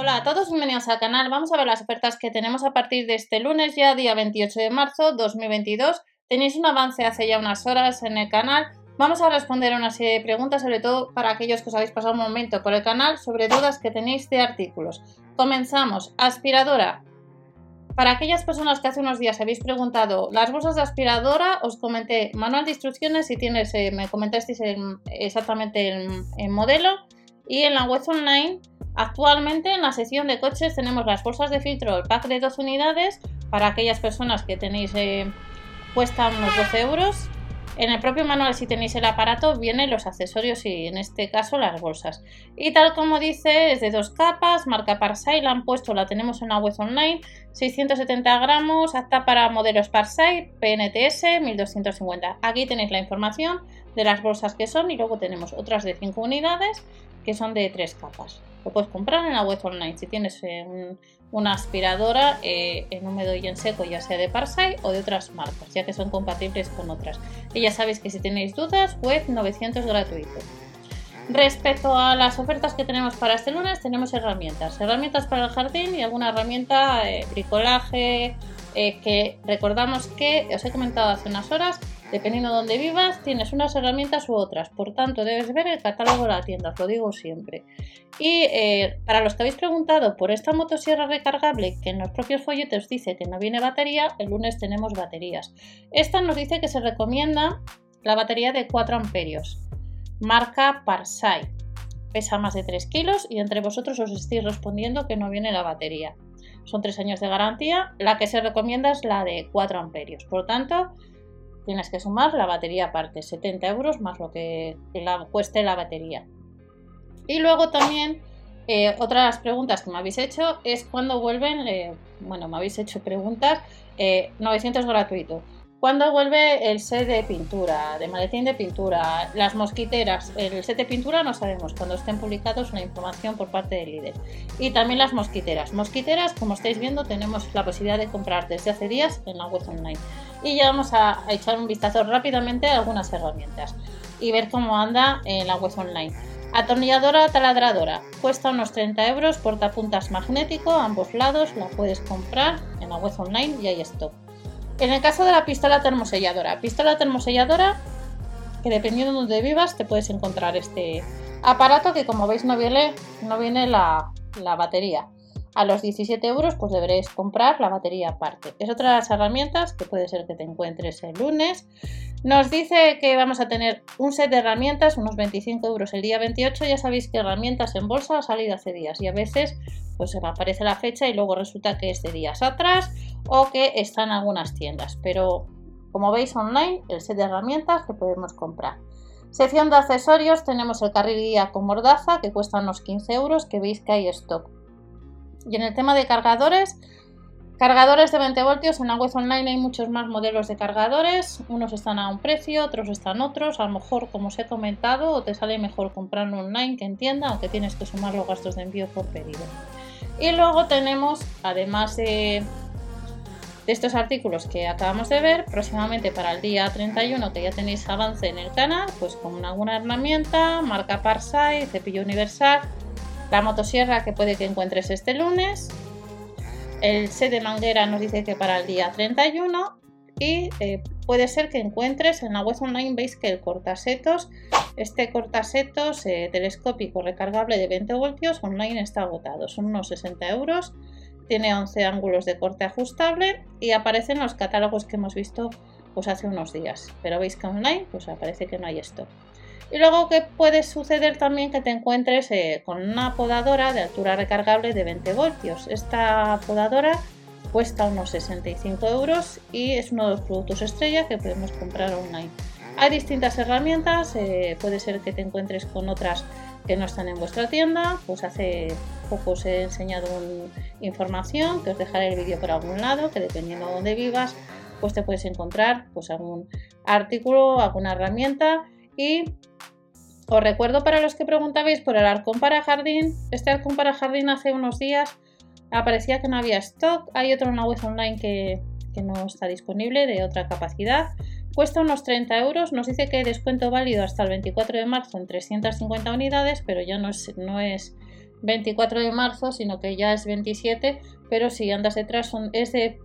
Hola a todos, bienvenidos al canal. Vamos a ver las ofertas que tenemos a partir de este lunes, ya día 28 de marzo 2022. Tenéis un avance hace ya unas horas en el canal. Vamos a responder a una serie de preguntas, sobre todo para aquellos que os habéis pasado un momento por el canal, sobre dudas que tenéis de artículos. Comenzamos. Aspiradora. Para aquellas personas que hace unos días habéis preguntado las bolsas de aspiradora, os comenté manual de instrucciones si tienes, eh, me comentasteis exactamente el, modelo y en la web online Actualmente en la sección de coches tenemos las bolsas de filtro, el pack de 12 unidades para aquellas personas que tenéis, eh, cuesta unos 12 euros en el propio manual, si tenéis el aparato, vienen los accesorios y en este caso las bolsas. Y tal como dice, es de dos capas, marca Parsai, la han puesto, la tenemos en la web online, 670 gramos, apta para modelos Parsai, PNTS 1250. Aquí tenéis la información de las bolsas que son y luego tenemos otras de 5 unidades que son de tres capas. Lo puedes comprar en la web online si tienes eh, una aspiradora eh, en húmedo y en seco, ya sea de Parsai o de otras marcas, ya que son compatibles con otras. Y ya sabéis que si tenéis dudas, web 900 gratuito. Respecto a las ofertas que tenemos para este lunes, tenemos herramientas. Herramientas para el jardín y alguna herramienta, eh, bricolaje, que recordamos que os he comentado hace unas horas Dependiendo de dónde vivas, tienes unas herramientas u otras. Por tanto, debes ver el catálogo de la tienda, os lo digo siempre. Y eh, para los que habéis preguntado por esta motosierra recargable, que en los propios folletos dice que no viene batería, el lunes tenemos baterías. Esta nos dice que se recomienda la batería de 4 amperios, marca Parsai. Pesa más de 3 kilos y entre vosotros os estáis respondiendo que no viene la batería. Son 3 años de garantía. La que se recomienda es la de 4 amperios. Por tanto, tienes que sumar la batería aparte, 70 euros más lo que la, cueste la batería. Y luego también eh, otras preguntas que me habéis hecho es cuándo vuelven, eh, bueno, me habéis hecho preguntas, 900 eh, gratuito. ¿Cuándo vuelve el set de pintura, de maletín de pintura, las mosquiteras? El set de pintura no sabemos, cuando estén publicados una información por parte del líder. Y también las mosquiteras. Mosquiteras, como estáis viendo, tenemos la posibilidad de comprar desde hace días en la web online. Y ya vamos a, echar un vistazo rápidamente a algunas herramientas y ver cómo anda en la web online. Atornilladora taladradora. Cuesta unos 30 euros, portapuntas magnético, ambos lados, la puedes comprar en la web online y hay stock. En el caso de la pistola termoselladora, pistola termoselladora, que dependiendo de donde vivas te puedes encontrar este aparato que como veis no viene, no viene la, la batería. A los 17 euros pues deberéis comprar la batería aparte. Es otra de las herramientas que puede ser que te encuentres el lunes. Nos dice que vamos a tener un set de herramientas, unos 25 euros el día 28. Ya sabéis que herramientas en bolsa ha salido hace días y a veces pues se me aparece la fecha y luego resulta que es de días atrás o que está en algunas tiendas. Pero como veis online, el set de herramientas que podemos comprar. Sección de accesorios tenemos el carril guía con mordaza que cuesta unos 15 euros que veis que hay stock. Y en el tema de cargadores, cargadores de 20 voltios, en la web online hay muchos más modelos de cargadores, unos están a un precio, otros están otros, a lo mejor como os he comentado, te sale mejor comprarlo online que en tienda, aunque tienes que sumar los gastos de envío por pedido. Y luego tenemos, además de estos artículos que acabamos de ver, próximamente para el día 31, que ya tenéis avance en el canal, pues con alguna herramienta, marca Parsai, cepillo universal, la motosierra que puede que encuentres este lunes, el set de manguera nos dice que para el día 31 y eh, puede ser que encuentres en la web online, veis que el cortasetos, este cortasetos eh, telescópico recargable de 20 voltios online está agotado, son unos 60 euros tiene 11 ángulos de corte ajustable y aparece en los catálogos que hemos visto pues hace unos días. Pero veis que online pues aparece que no hay esto. Y luego que puede suceder también que te encuentres eh, con una podadora de altura recargable de 20 voltios. Esta podadora cuesta unos 65 euros y es uno de los productos estrella que podemos comprar online. Hay distintas herramientas, eh, puede ser que te encuentres con otras que no están en vuestra tienda, pues hace poco os he enseñado información que os dejaré el vídeo por algún lado, que dependiendo de dónde vivas, pues te puedes encontrar pues algún artículo, alguna herramienta y os recuerdo para los que preguntabais por el arcón para jardín, este arcón para jardín hace unos días aparecía que no había stock, hay otro en una web online que, no está disponible de otra capacidad. Cuesta unos 30 euros, nos dice que hay descuento válido hasta el 24 de marzo en 350 unidades, pero ya no es, no es 24 de marzo, sino que ya es 27, pero si andas detrás es de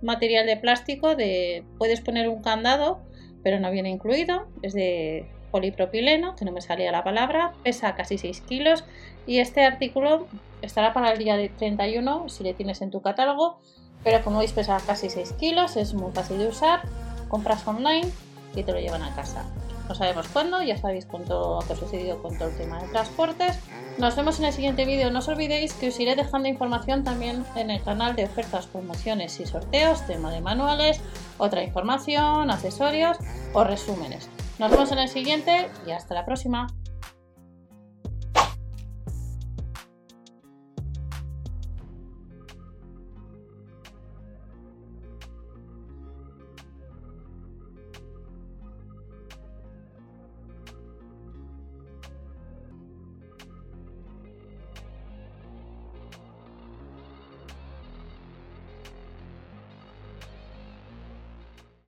material de plástico, de, puedes poner un candado, pero no viene incluido, es de polipropileno, que no me salía la palabra, pesa casi 6 kilos y este artículo estará para el día de 31 si le tienes en tu catálogo, pero como veis pesa casi 6 kilos, es muy fácil de usar, compras online y te lo llevan a casa. No sabemos cuándo, ya sabéis con todo lo que ha sucedido con todo el tema de transportes. Nos vemos en el siguiente vídeo. No os olvidéis que os iré dejando información también en el canal de ofertas, promociones y sorteos, tema de manuales, otra información, accesorios o resúmenes. Nos vemos en el siguiente y hasta la próxima.